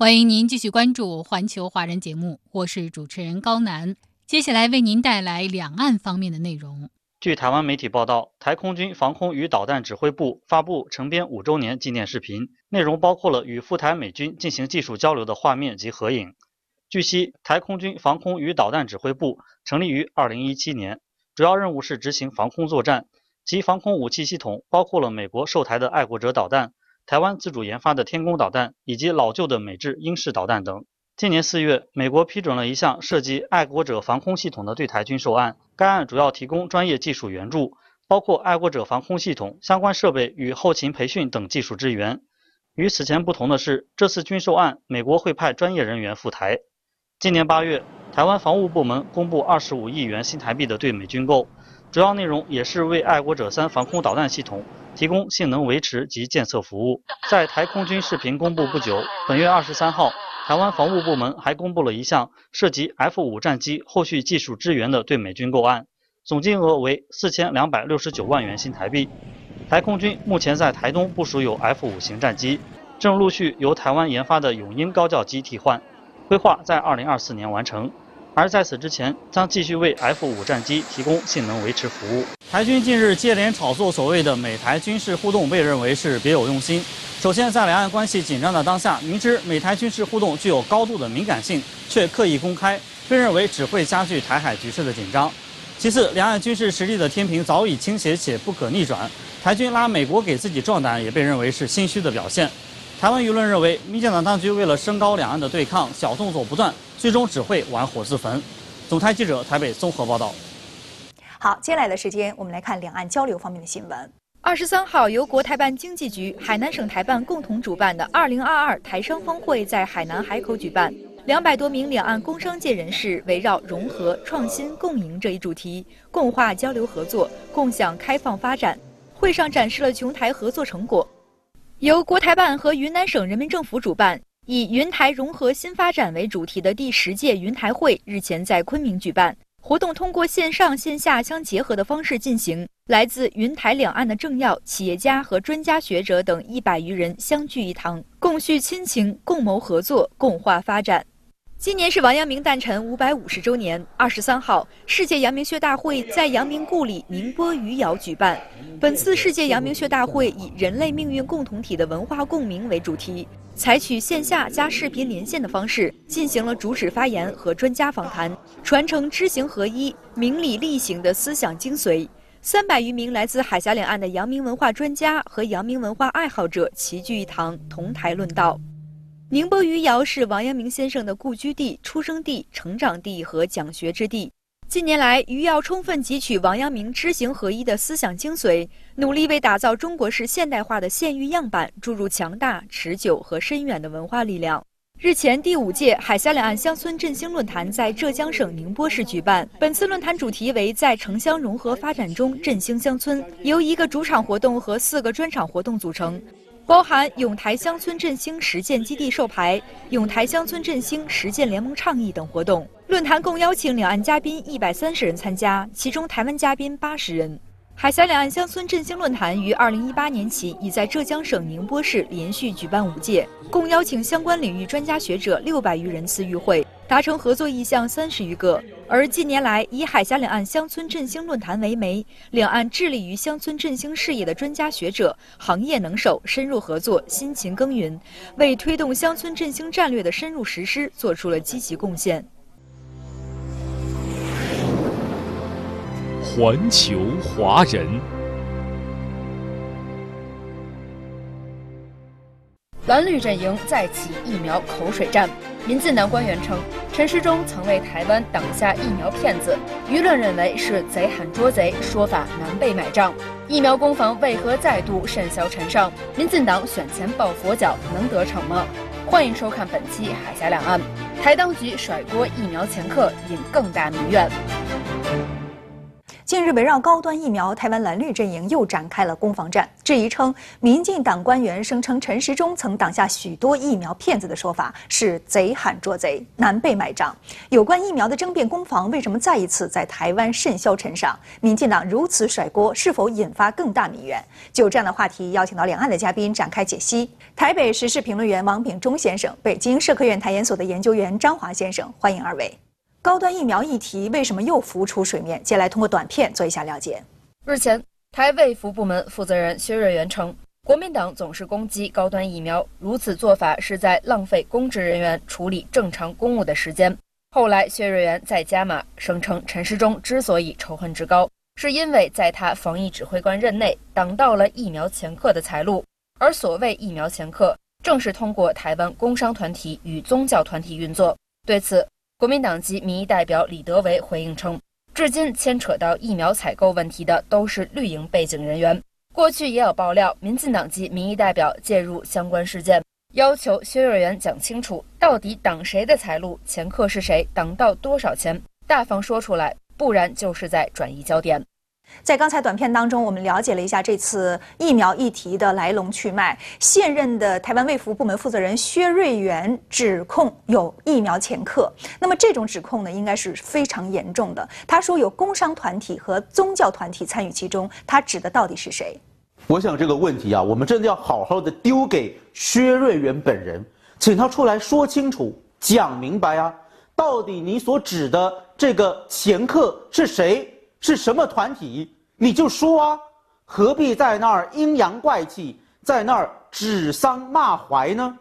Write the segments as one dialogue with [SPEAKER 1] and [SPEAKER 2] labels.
[SPEAKER 1] 欢迎您继续关注环球华人节目，我是主持人高楠。接下来为您带来两岸方面的内容。
[SPEAKER 2] 据台湾媒体报道，台空军防空与导弹指挥部发布成编五周年纪念视频，内容包括了与赴台美军进行技术交流的画面及合影。据悉，台空军防空与导弹指挥部成立于2017年，主要任务是执行防空作战，其防空武器系统包括了美国售台的爱国者导弹。台湾自主研发的天宫导弹以及老旧的美制英式导弹等。今年四月，美国批准了一项涉及爱国者防空系统的对台军售案。该案主要提供专业技术援助，包括爱国者防空系统相关设备与后勤培训等技术支援。与此前不同的是，这次军售案，美国会派专业人员赴台。今年八月，台湾防务部门公布二十五亿元新台币的对美军购，主要内容也是为爱国者三防空导弹系统。提供性能维持及检测服务。在台空军视频公布不久，本月二十三号，台湾防务部门还公布了一项涉及 F 五战机后续技术支援的对美军购案，总金额为四千两百六十九万元新台币。台空军目前在台东部署有 F 五型战机，正陆续由台湾研发的永鹰高教机替换，规划在二零二四年完成。而在此之前，将继续为 F 五战机提供性能维持服务。台军近日接连炒作所谓的美台军事互动，被认为是别有用心。首先，在两岸关系紧张的当下，明知美台军事互动具有高度的敏感性，却刻意公开，被认为只会加剧台海局势的紧张。其次，两岸军事实力的天平早已倾斜且不可逆转，台军拉美国给自己壮胆，也被认为是心虚的表现。台湾舆论认为，民进党当局为了升高两岸的对抗，小动作不断，最终只会玩火自焚。总台记者台北综合报道。
[SPEAKER 3] 好，接下来的时间，我们来看两岸交流方面的新闻。
[SPEAKER 4] 二十三号，由国台办经济局、海南省台办共同主办的二零二二台商峰会在海南海口举办，两百多名两岸工商界人士围绕融合、创新、共赢这一主题，共话交流合作，共享开放发展。会上展示了琼台合作成果。由国台办和云南省人民政府主办，以“云台融合新发展”为主题的第十届云台会日前在昆明举办。活动通过线上线下相结合的方式进行，来自云台两岸的政要、企业家和专家学者等一百余人相聚一堂，共叙亲情，共谋合作，共话发展。今年是王阳明诞辰五百五十周年。二十三号，世界阳明学大会在阳明故里宁波余姚举办。本次世界阳明学大会以“人类命运共同体的文化共鸣”为主题，采取线下加视频连线的方式，进行了主旨发言和专家访谈，传承知行合一、明理力行的思想精髓。三百余名来自海峡两岸的阳明文化专家和阳明文化爱好者齐聚一堂，同台论道。宁波余姚是王阳明先生的故居地、出生地、成长地和讲学之地。近年来，余姚充分汲取王阳明知行合一的思想精髓，努力为打造中国式现代化的县域样板注入强大、持久和深远的文化力量。日前，第五届海峡两岸乡村振兴论坛在浙江省宁波市举办。本次论坛主题为在城乡融合发展中振兴乡村，由一个主场活动和四个专场活动组成。包含永台乡村振兴实践基地授牌、永台乡村振兴实践联盟倡议等活动。论坛共邀请两岸嘉宾一百三十人参加，其中台湾嘉宾八十人。海峡两岸乡村振兴论坛于二零一八年起已在浙江省宁波市连续举办五届，共邀请相关领域专家学者六百余人次与会。达成合作意向三十余个，而近年来以海峡两岸乡村振兴论坛为媒，两岸致力于乡村振兴事业的专家学者、行业能手深入合作，辛勤耕耘，为推动乡村振兴战略的深入实施做出了积极贡献。
[SPEAKER 5] 环球华人。
[SPEAKER 6] 蓝绿阵营再起疫苗口水战。民进党官员称，陈时中曾为台湾挡下疫苗骗子，舆论认为是贼喊捉贼，说法难被买账。疫苗攻防为何再度甚嚣尘上？民进党选前抱佛脚能得逞吗？欢迎收看本期《海峡两岸》，台当局甩锅疫苗前客，引更大民怨。
[SPEAKER 3] 近日，围绕高端疫苗，台湾蓝绿阵营又展开了攻防战。质疑称，民进党官员声称陈时中曾挡下许多疫苗骗子的说法是贼喊捉贼，难被买账。有关疫苗的争辩攻防，为什么再一次在台湾甚嚣尘上？民进党如此甩锅，是否引发更大民怨？就这样的话题，邀请到两岸的嘉宾展开解析。台北时事评论员王炳忠先生，北京社科院台研所的研究员张华先生，欢迎二位。高端疫苗议题为什么又浮出水面？接下来通过短片做一下了解。
[SPEAKER 6] 日前，台卫福部门负责人薛瑞元称，国民党总是攻击高端疫苗，如此做法是在浪费公职人员处理正常公务的时间。后来，薛瑞元再加码，声称陈时中之所以仇恨之高，是因为在他防疫指挥官任内挡到了疫苗前客的财路，而所谓疫苗前客，正是通过台湾工商团体与宗教团体运作。对此，国民党籍民意代表李德维回应称，至今牵扯到疫苗采购问题的都是绿营背景人员。过去也有爆料，民进党籍民意代表介入相关事件，要求薛瑞元讲清楚，到底挡谁的财路，前客是谁，挡到多少钱，大方说出来，不然就是在转移焦点。
[SPEAKER 3] 在刚才短片当中，我们了解了一下这次疫苗议题的来龙去脉。现任的台湾卫福部门负责人薛瑞元指控有疫苗前客，那么这种指控呢，应该是非常严重的。他说有工商团体和宗教团体参与其中，他指的到底是谁？
[SPEAKER 7] 我想这个问题啊，我们真的要好好的丢给薛瑞元本人，请他出来说清楚、讲明白啊！到底你所指的这个前客是谁？是什么团体？你就说啊，何必在那儿阴阳怪气，在那儿指桑骂槐呢？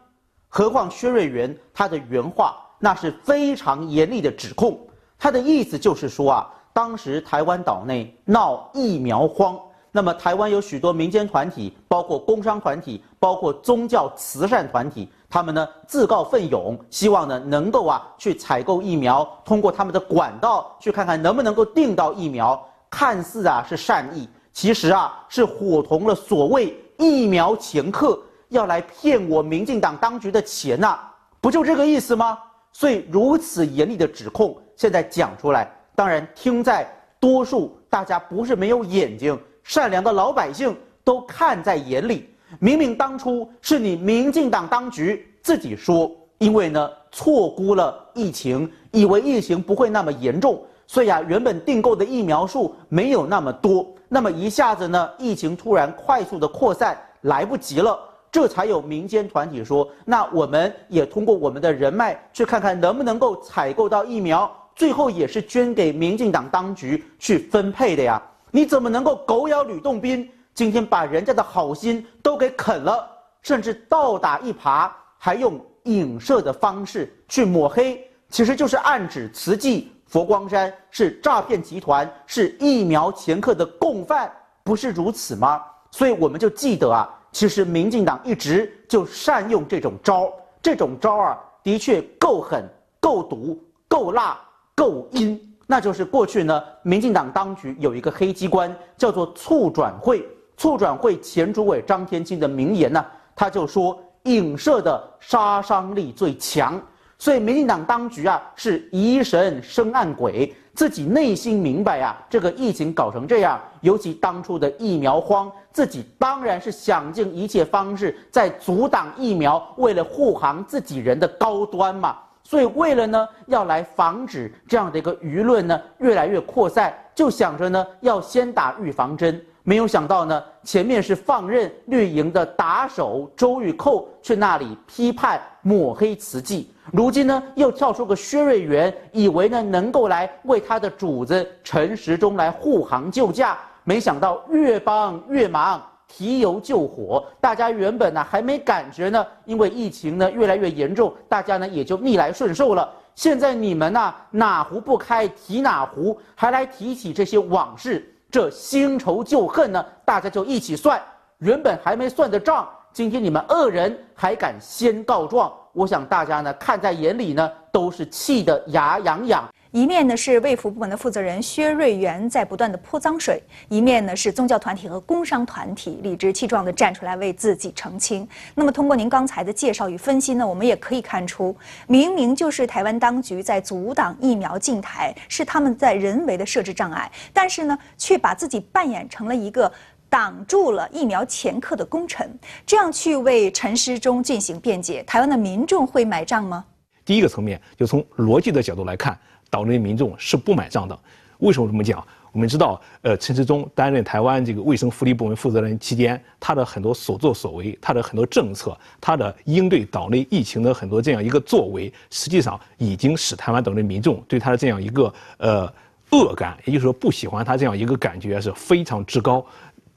[SPEAKER 7] 何况薛瑞元他的原话那是非常严厉的指控，他的意思就是说啊，当时台湾岛内闹疫苗荒，那么台湾有许多民间团体，包括工商团体，包括宗教慈善团体。他们呢自告奋勇，希望呢能够啊去采购疫苗，通过他们的管道去看看能不能够订到疫苗。看似啊是善意，其实啊是伙同了所谓疫苗前客，要来骗我民进党当局的钱呐，不就这个意思吗？所以如此严厉的指控，现在讲出来，当然听在多数大家不是没有眼睛，善良的老百姓都看在眼里。明明当初是你民进党当局自己说，因为呢错估了疫情，以为疫情不会那么严重，所以啊原本订购的疫苗数没有那么多，那么一下子呢疫情突然快速的扩散，来不及了，这才有民间团体说，那我们也通过我们的人脉去看看能不能够采购到疫苗，最后也是捐给民进党当局去分配的呀，你怎么能够狗咬吕洞宾？今天把人家的好心都给啃了，甚至倒打一耙，还用影射的方式去抹黑，其实就是暗指慈济佛光山是诈骗集团，是疫苗前客的共犯，不是如此吗？所以我们就记得啊，其实民进党一直就善用这种招，这种招啊，的确够狠、够毒、够辣、够阴。那就是过去呢，民进党当局有一个黑机关，叫做促转会。促转会前主委张天青的名言呢，他就说影射的杀伤力最强，所以民进党当局啊是疑神生暗鬼，自己内心明白啊，这个疫情搞成这样，尤其当初的疫苗荒，自己当然是想尽一切方式在阻挡疫苗，为了护航自己人的高端嘛，所以为了呢要来防止这样的一个舆论呢越来越扩散，就想着呢要先打预防针。没有想到呢，前面是放任绿营的打手周玉蔻去那里批判抹黑慈济，如今呢又跳出个薛瑞元，以为呢能够来为他的主子陈时中来护航救驾，没想到越帮越忙，提油救火。大家原本呢还没感觉呢，因为疫情呢越来越严重，大家呢也就逆来顺受了。现在你们呢哪壶不开提哪壶，还来提起这些往事。这新仇旧恨呢，大家就一起算。原本还没算的账，今天你们恶人还敢先告状，我想大家呢看在眼里呢，都是气得牙痒痒。
[SPEAKER 3] 一面呢是卫福部门的负责人薛瑞元在不断的泼脏水，一面呢是宗教团体和工商团体理直气壮地站出来为自己澄清。那么通过您刚才的介绍与分析呢，我们也可以看出，明明就是台湾当局在阻挡疫苗进台，是他们在人为的设置障碍，但是呢却把自己扮演成了一个挡住了疫苗前客的功臣，这样去为陈时中进行辩解，台湾的民众会买账吗？
[SPEAKER 8] 第一个层面，就从逻辑的角度来看。岛内民众是不买账的，为什么这么讲？我们知道，呃，陈时中担任台湾这个卫生福利部门负责人期间，他的很多所作所为，他的很多政策，他的应对岛内疫情的很多这样一个作为，实际上已经使台湾岛内民众对他的这样一个呃恶感，也就是说不喜欢他这样一个感觉是非常之高。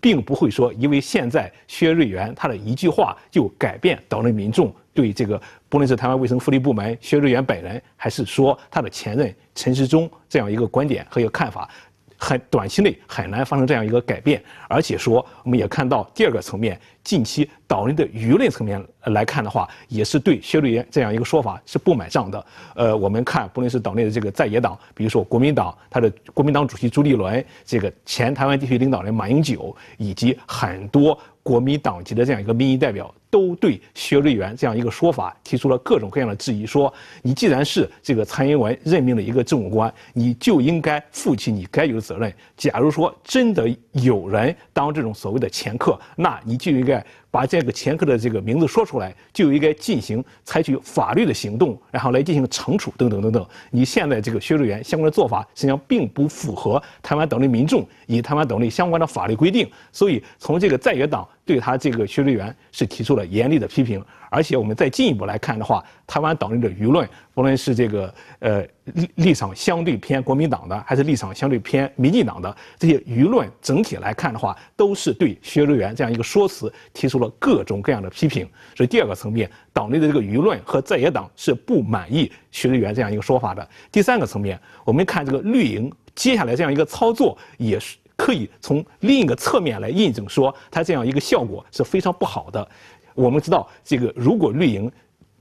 [SPEAKER 8] 并不会说，因为现在薛瑞元他的一句话就改变岛内民众对这个，不论是台湾卫生福利部门薛瑞元本人，还是说他的前任陈时中这样一个观点和一个看法。很短期内很难发生这样一个改变，而且说我们也看到第二个层面，近期岛内的舆论层面来看的话，也是对薛瑞元这样一个说法是不买账的。呃，我们看不论是岛内的这个在野党，比如说国民党，他的国民党主席朱立伦，这个前台湾地区领导人马英九，以及很多国民党籍的这样一个民意代表。都对薛瑞元这样一个说法提出了各种各样的质疑，说你既然是这个蔡英文任命的一个政务官，你就应该负起你该有的责任。假如说真的有人当这种所谓的掮客，那你就应该。把这个前科的这个名字说出来，就应该进行采取法律的行动，然后来进行惩处等等等等。你现在这个薛瑞元相关的做法，实际上并不符合台湾岛内民众以台湾岛内相关的法律规定，所以从这个在野党对他这个薛瑞元是提出了严厉的批评。而且我们再进一步来看的话，台湾岛内的舆论，不论是这个呃立立场相对偏国民党的，还是立场相对偏民进党的这些舆论，整体来看的话，都是对薛瑞元这样一个说辞提出了各种各样的批评。所以第二个层面，岛内的这个舆论和在野党是不满意薛瑞元这样一个说法的。第三个层面，我们看这个绿营接下来这样一个操作，也是可以从另一个侧面来印证说，它这样一个效果是非常不好的。我们知道，这个如果绿营，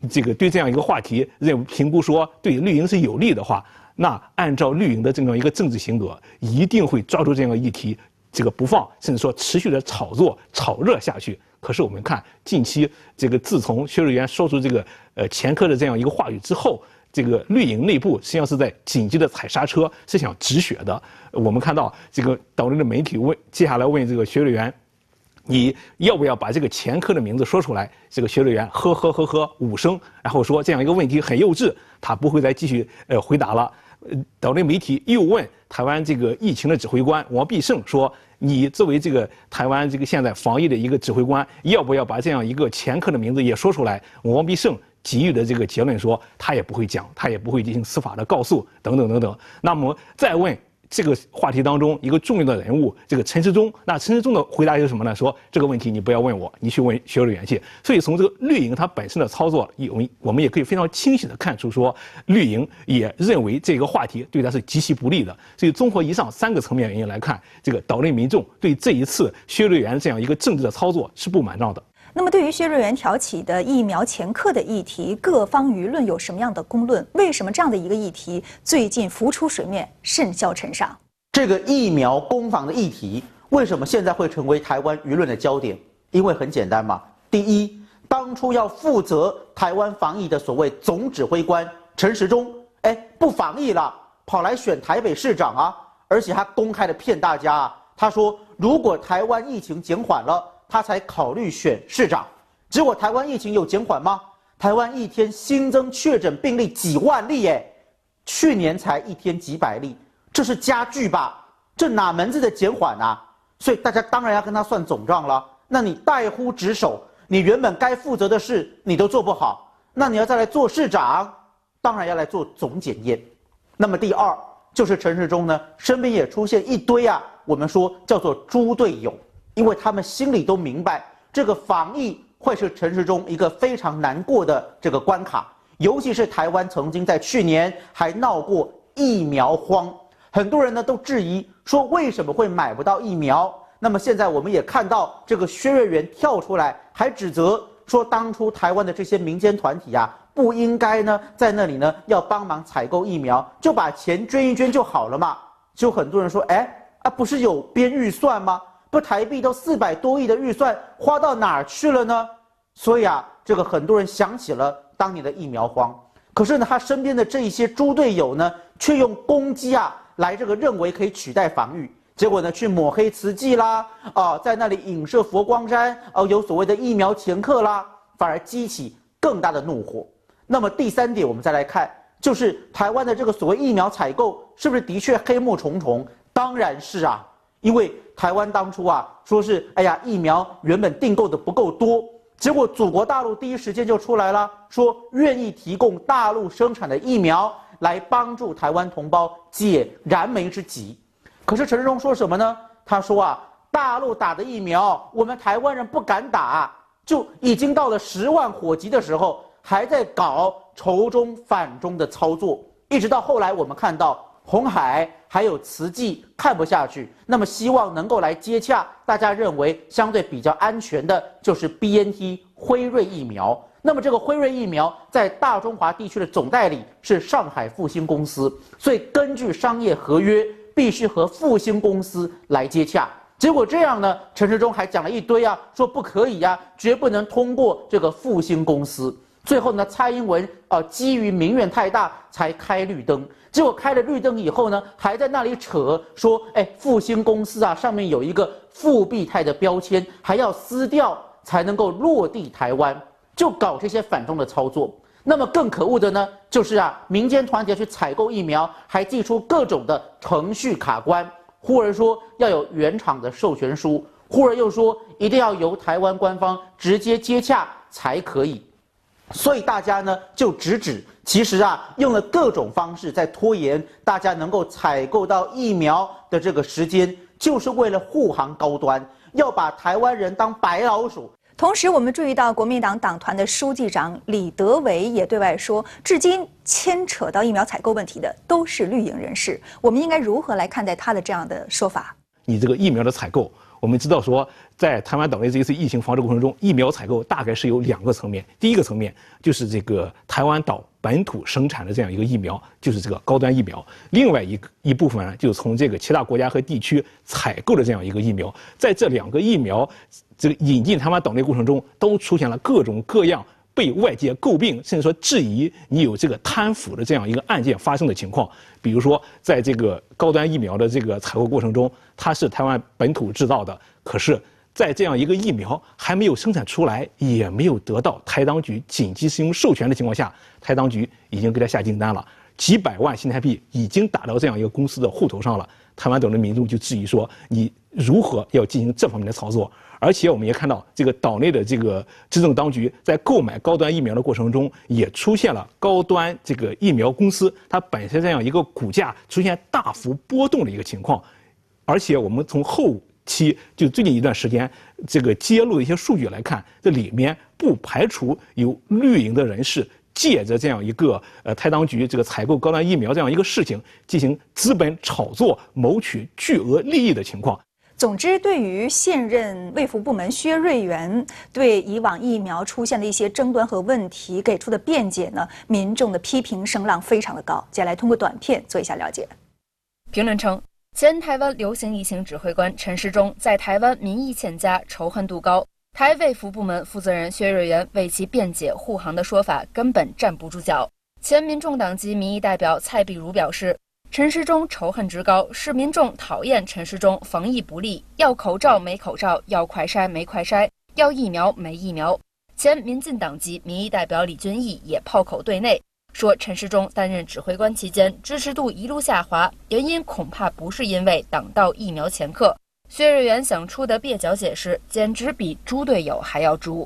[SPEAKER 8] 这个对这样一个话题认评估说对绿营是有利的话，那按照绿营的这样一个政治性格，一定会抓住这样一个议题，这个不放，甚至说持续的炒作、炒热下去。可是我们看近期这个，自从薛瑞元说出这个呃前科的这样一个话语之后，这个绿营内部实际上是在紧急的踩刹车，是想止血的。我们看到这个岛内的媒体问，接下来问这个薛瑞元。你要不要把这个前科的名字说出来？这个薛瑞元呵呵呵呵五声，然后说这样一个问题很幼稚，他不会再继续呃回答了。岛内媒体又问台湾这个疫情的指挥官王必胜说：“你作为这个台湾这个现在防疫的一个指挥官，要不要把这样一个前科的名字也说出来？”王必胜给予的这个结论说，他也不会讲，他也不会进行司法的告诉等等等等。那么再问。这个话题当中一个重要的人物，这个陈时中，那陈时中的回答就是什么呢？说这个问题你不要问我，你去问薛瑞元去。所以从这个绿营它本身的操作，我们我们也可以非常清晰的看出，说绿营也认为这个话题对他是极其不利的。所以综合以上三个层面原因来看，这个岛内民众对这一次薛瑞元这样一个政治的操作是不满账的。
[SPEAKER 3] 那么，对于薛瑞元挑起的疫苗前科的议题，各方舆论有什么样的公论？为什么这样的一个议题最近浮出水面，甚嚣尘上？
[SPEAKER 7] 这个疫苗攻防的议题，为什么现在会成为台湾舆论的焦点？因为很简单嘛，第一，当初要负责台湾防疫的所谓总指挥官陈时中，哎，不防疫了，跑来选台北市长啊，而且他公开的骗大家啊，他说如果台湾疫情减缓了。他才考虑选市长，结果台湾疫情有减缓吗？台湾一天新增确诊病例几万例，耶，去年才一天几百例，这是加剧吧？这哪门子的减缓啊？所以大家当然要跟他算总账了。那你怠忽职守，你原本该负责的事你都做不好，那你要再来做市长，当然要来做总检验。那么第二就是陈世忠呢，身边也出现一堆啊，我们说叫做猪队友。因为他们心里都明白，这个防疫会是陈时中一个非常难过的这个关卡，尤其是台湾曾经在去年还闹过疫苗荒，很多人呢都质疑说为什么会买不到疫苗？那么现在我们也看到这个薛瑞元跳出来，还指责说当初台湾的这些民间团体啊，不应该呢在那里呢要帮忙采购疫苗，就把钱捐一捐就好了嘛。就很多人说，哎啊，不是有编预算吗？不台币都四百多亿的预算花到哪儿去了呢？所以啊，这个很多人想起了当年的疫苗荒。可是呢，他身边的这一些猪队友呢，却用攻击啊来这个认为可以取代防御。结果呢，去抹黑慈济啦，啊，在那里影射佛光山，哦，有所谓的疫苗前客啦，反而激起更大的怒火。那么第三点，我们再来看，就是台湾的这个所谓疫苗采购，是不是的确黑幕重重？当然是啊，因为台湾当初啊，说是哎呀，疫苗原本订购的不够多，结果祖国大陆第一时间就出来了，说愿意提供大陆生产的疫苗来帮助台湾同胞解燃眉之急。可是陈时中说什么呢？他说啊，大陆打的疫苗，我们台湾人不敢打，就已经到了十万火急的时候，还在搞仇中反中的操作。一直到后来，我们看到红海还有慈济看不下去，那么希望能够来接洽，大家认为相对比较安全的就是 B N T 辉瑞疫苗。那么这个辉瑞疫苗在大中华地区的总代理是上海复兴公司，所以根据商业合约。必须和复兴公司来接洽，结果这样呢？陈时中还讲了一堆啊，说不可以呀，绝不能通过这个复兴公司。最后呢，蔡英文啊，基于民怨太大才开绿灯。结果开了绿灯以后呢，还在那里扯说，哎，复兴公司啊，上面有一个复必泰的标签，还要撕掉才能够落地台湾，就搞这些反中的操作。那么更可恶的呢，就是啊，民间团体去采购疫苗，还寄出各种的程序卡关，忽而说要有原厂的授权书，忽而又说一定要由台湾官方直接接洽才可以，所以大家呢就直指，其实啊用了各种方式在拖延大家能够采购到疫苗的这个时间，就是为了护航高端，要把台湾人当白老鼠。
[SPEAKER 3] 同时，我们注意到国民党党团的书记长李德维也对外说，至今牵扯到疫苗采购问题的都是绿营人士。我们应该如何来看待他的这样的说法？
[SPEAKER 8] 你这个疫苗的采购。我们知道说，在台湾岛内这一次疫情防治过程中，疫苗采购大概是有两个层面。第一个层面就是这个台湾岛本土生产的这样一个疫苗，就是这个高端疫苗；另外一个一部分呢，就是从这个其他国家和地区采购的这样一个疫苗。在这两个疫苗这个引进台湾岛内过程中，都出现了各种各样。被外界诟病，甚至说质疑你有这个贪腐的这样一个案件发生的情况。比如说，在这个高端疫苗的这个采购过程中，它是台湾本土制造的，可是，在这样一个疫苗还没有生产出来，也没有得到台当局紧急使用授权的情况下，台当局已经给它下订单了，几百万新台币已经打到这样一个公司的户头上了。台湾岛的民众就质疑说，你如何要进行这方面的操作？而且我们也看到，这个岛内的这个执政当局在购买高端疫苗的过程中，也出现了高端这个疫苗公司它本身这样一个股价出现大幅波动的一个情况。而且我们从后期就最近一段时间这个揭露的一些数据来看，这里面不排除有绿营的人士借着这样一个呃台当局这个采购高端疫苗这样一个事情进行资本炒作、谋取巨额利益的情况。
[SPEAKER 3] 总之，对于现任卫福部门薛瑞元对以往疫苗出现的一些争端和问题给出的辩解呢，民众的批评声浪非常的高。接下来通过短片做一下了解。
[SPEAKER 4] 评论称，前台湾流行疫情指挥官陈时中在台湾民意欠佳，仇恨度高。台卫福部门负责人薛瑞元为其辩解护航的说法根本站不住脚。前民众党籍民意代表蔡碧如表示。陈时中仇恨值高，是民众讨厌陈时中防疫不力，要口罩没口罩，要快筛没快筛，要疫苗没疫苗。前民进党籍民意代表李俊毅也炮口对内说，陈时中担任指挥官期间支持度一路下滑，原因恐怕不是因为挡到疫苗前客。薛瑞元想出的蹩脚解释，简直比猪队友还要猪。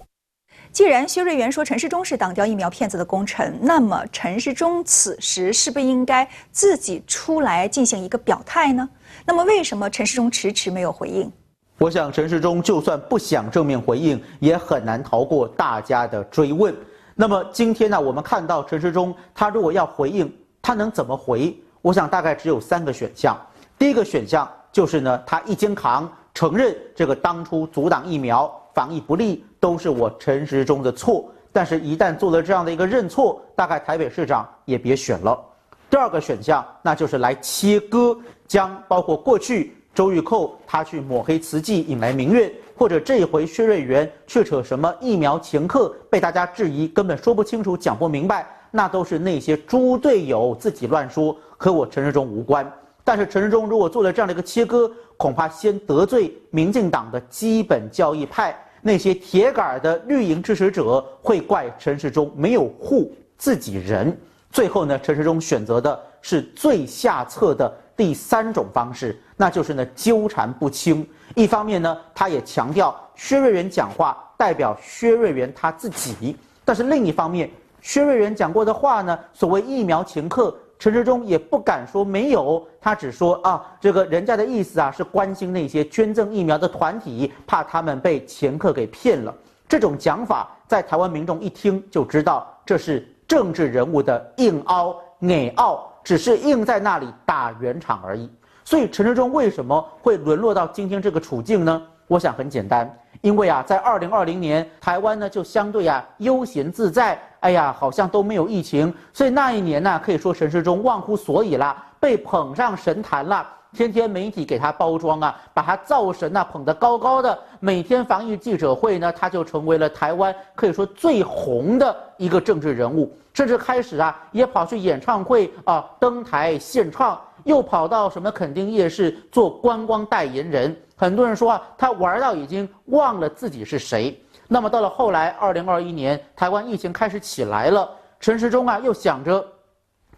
[SPEAKER 3] 既然薛瑞元说陈世忠是挡掉疫苗骗子的功臣，那么陈世忠此时是不是应该自己出来进行一个表态呢？那么为什么陈世忠迟迟没有回应？
[SPEAKER 7] 我想陈世忠就算不想正面回应，也很难逃过大家的追问。那么今天呢，我们看到陈世忠他如果要回应，他能怎么回？我想大概只有三个选项。第一个选项就是呢，他一肩扛，承认这个当初阻挡疫苗防疫不力都是我陈时中的错。但是，一旦做了这样的一个认错，大概台北市长也别选了。第二个选项，那就是来切割，将包括过去周玉蔻他去抹黑慈济引来民怨，或者这一回薛瑞元却扯什么疫苗前客，被大家质疑根本说不清楚、讲不明白，那都是那些猪队友自己乱说，和我陈时中无关。但是陈世忠如果做了这样的一个切割，恐怕先得罪民进党的基本教义派。那些铁杆的绿营支持者会怪陈时中没有护自己人，最后呢，陈时中选择的是最下策的第三种方式，那就是呢纠缠不清。一方面呢，他也强调薛瑞元讲话代表薛瑞元他自己，但是另一方面，薛瑞元讲过的话呢，所谓疫苗前客。陈时中也不敢说没有，他只说啊，这个人家的意思啊是关心那些捐赠疫苗的团体，怕他们被掮客给骗了。这种讲法在台湾民众一听就知道，这是政治人物的硬凹、内凹，只是硬在那里打圆场而已。所以陈时中为什么会沦落到今天这个处境呢？我想很简单。因为啊，在二零二零年，台湾呢就相对啊悠闲自在，哎呀，好像都没有疫情，所以那一年呢，可以说陈时中忘乎所以啦，被捧上神坛了，天天媒体给他包装啊，把他造神啊捧得高高的，每天防疫记者会呢，他就成为了台湾可以说最红的一个政治人物，甚至开始啊也跑去演唱会啊登台献唱，又跑到什么垦丁夜市做观光代言人。很多人说啊，他玩到已经忘了自己是谁。那么到了后来，二零二一年台湾疫情开始起来了，陈时中啊又想着，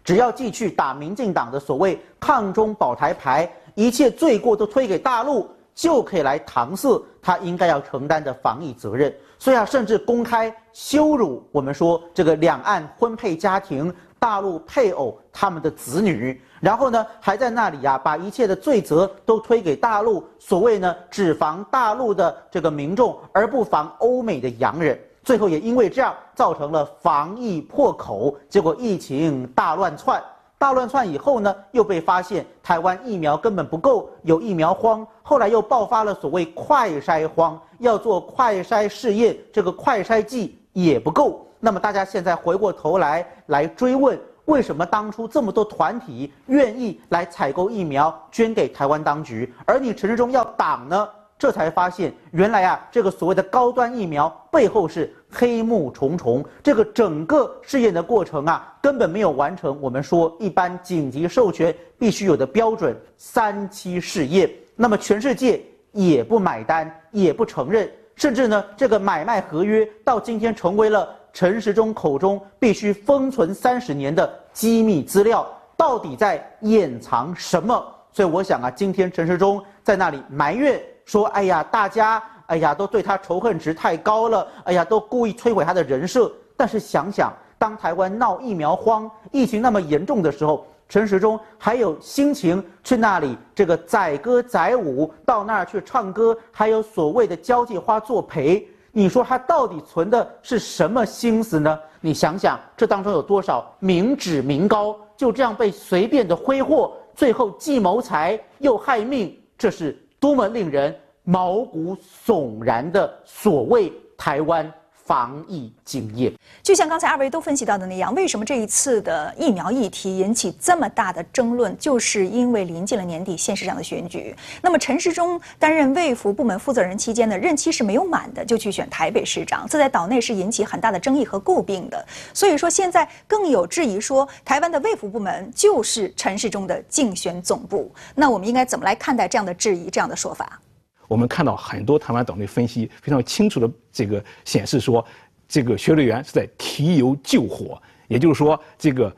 [SPEAKER 7] 只要继续打民进党的所谓抗中保台牌，一切罪过都推给大陆，就可以来搪塞他应该要承担的防疫责任。所以啊，甚至公开羞辱我们说这个两岸婚配家庭。大陆配偶他们的子女，然后呢，还在那里呀，把一切的罪责都推给大陆。所谓呢，只防大陆的这个民众，而不防欧美的洋人。最后也因为这样，造成了防疫破口，结果疫情大乱窜。大乱窜以后呢，又被发现台湾疫苗根本不够，有疫苗荒。后来又爆发了所谓快筛荒，要做快筛试验，这个快筛剂也不够。那么大家现在回过头来来追问，为什么当初这么多团体愿意来采购疫苗捐给台湾当局，而你陈志忠要挡呢？这才发现，原来啊，这个所谓的高端疫苗背后是黑幕重重，这个整个试验的过程啊，根本没有完成我们说一般紧急授权必须有的标准三期试验。那么全世界也不买单，也不承认，甚至呢，这个买卖合约到今天成为了。陈时中口中必须封存三十年的机密资料，到底在掩藏什么？所以我想啊，今天陈时中在那里埋怨说：“哎呀，大家，哎呀，都对他仇恨值太高了，哎呀，都故意摧毁他的人设。”但是想想，当台湾闹疫苗荒、疫情那么严重的时候，陈时中还有心情去那里这个载歌载舞，到那儿去唱歌，还有所谓的交际花作陪。你说他到底存的是什么心思呢？你想想，这当中有多少民脂民膏就这样被随便的挥霍，最后既谋财又害命，这是多么令人毛骨悚然的所谓台湾。防疫经验，
[SPEAKER 3] 就像刚才二位都分析到的那样，为什么这一次的疫苗议题引起这么大的争论？就是因为临近了年底县市长的选举。那么陈时中担任卫福部门负责人期间呢，任期是没有满的，就去选台北市长，这在岛内是引起很大的争议和诟病的。所以说现在更有质疑说，台湾的卫福部门就是陈时中的竞选总部。那我们应该怎么来看待这样的质疑、这样的说法？
[SPEAKER 8] 我们看到很多台湾岛内分析非常清楚的这个显示说，这个薛瑞元是在提油救火，也就是说，这个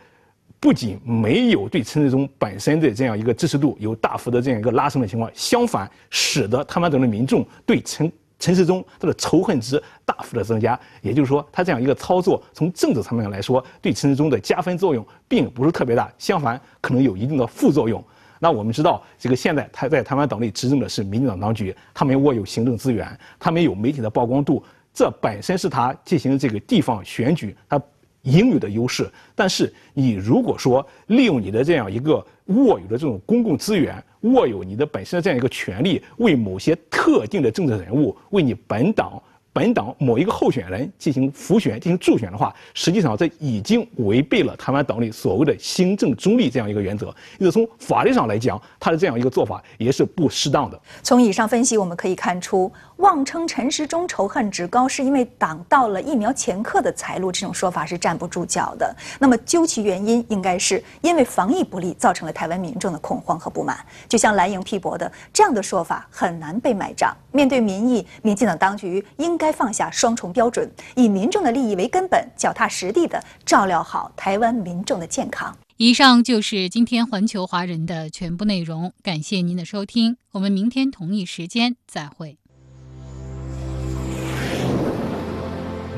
[SPEAKER 8] 不仅没有对陈世忠本身的这样一个支持度有大幅的这样一个拉升的情况，相反，使得台湾岛内民众对陈陈世忠他的仇恨值大幅的增加。也就是说，他这样一个操作，从政治层面来说，对陈世忠的加分作用并不是特别大，相反，可能有一定的副作用。那我们知道，这个现在他在台湾岛内执政的是民进党当局，他们握有行政资源，他们有媒体的曝光度，这本身是他进行这个地方选举他应有的优势。但是你如果说利用你的这样一个握有的这种公共资源，握有你的本身的这样一个权利，为某些特定的政治人物，为你本党。本党某一个候选人进行辅选、进行助选的话，实际上这已经违背了台湾党内所谓的新政中立这样一个原则。因此，从法律上来讲，他的这样一个做法也是不适当的。
[SPEAKER 3] 从以上分析，我们可以看出，妄称陈时中仇恨值高是因为挡到了疫苗前客的财路，这种说法是站不住脚的。那么，究其原因，应该是因为防疫不力，造成了台湾民众的恐慌和不满。就像蓝营批驳的，这样的说法很难被买账。面对民意，民进党当局应。该放下双重标准，以民众的利益为根本，脚踏实地的照料好台湾民众的健康。
[SPEAKER 1] 以上就是今天环球华人的全部内容，感谢您的收听，我们明天同一时间再会。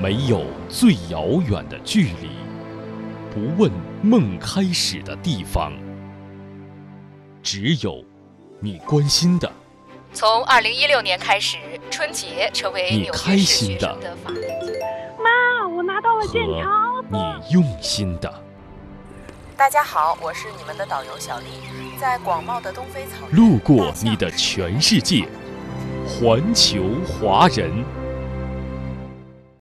[SPEAKER 5] 没有最遥远的距离，不问梦开始的地方，只有你关心的。
[SPEAKER 9] 从二零一六年开始，春节成为纽约市学生的法定节日。
[SPEAKER 10] 妈，我拿到了健康
[SPEAKER 5] 你用心的。
[SPEAKER 11] 大家好，我是你们的导游小丽，在广袤的东非草原。
[SPEAKER 5] 路过你的全世界，环球华人。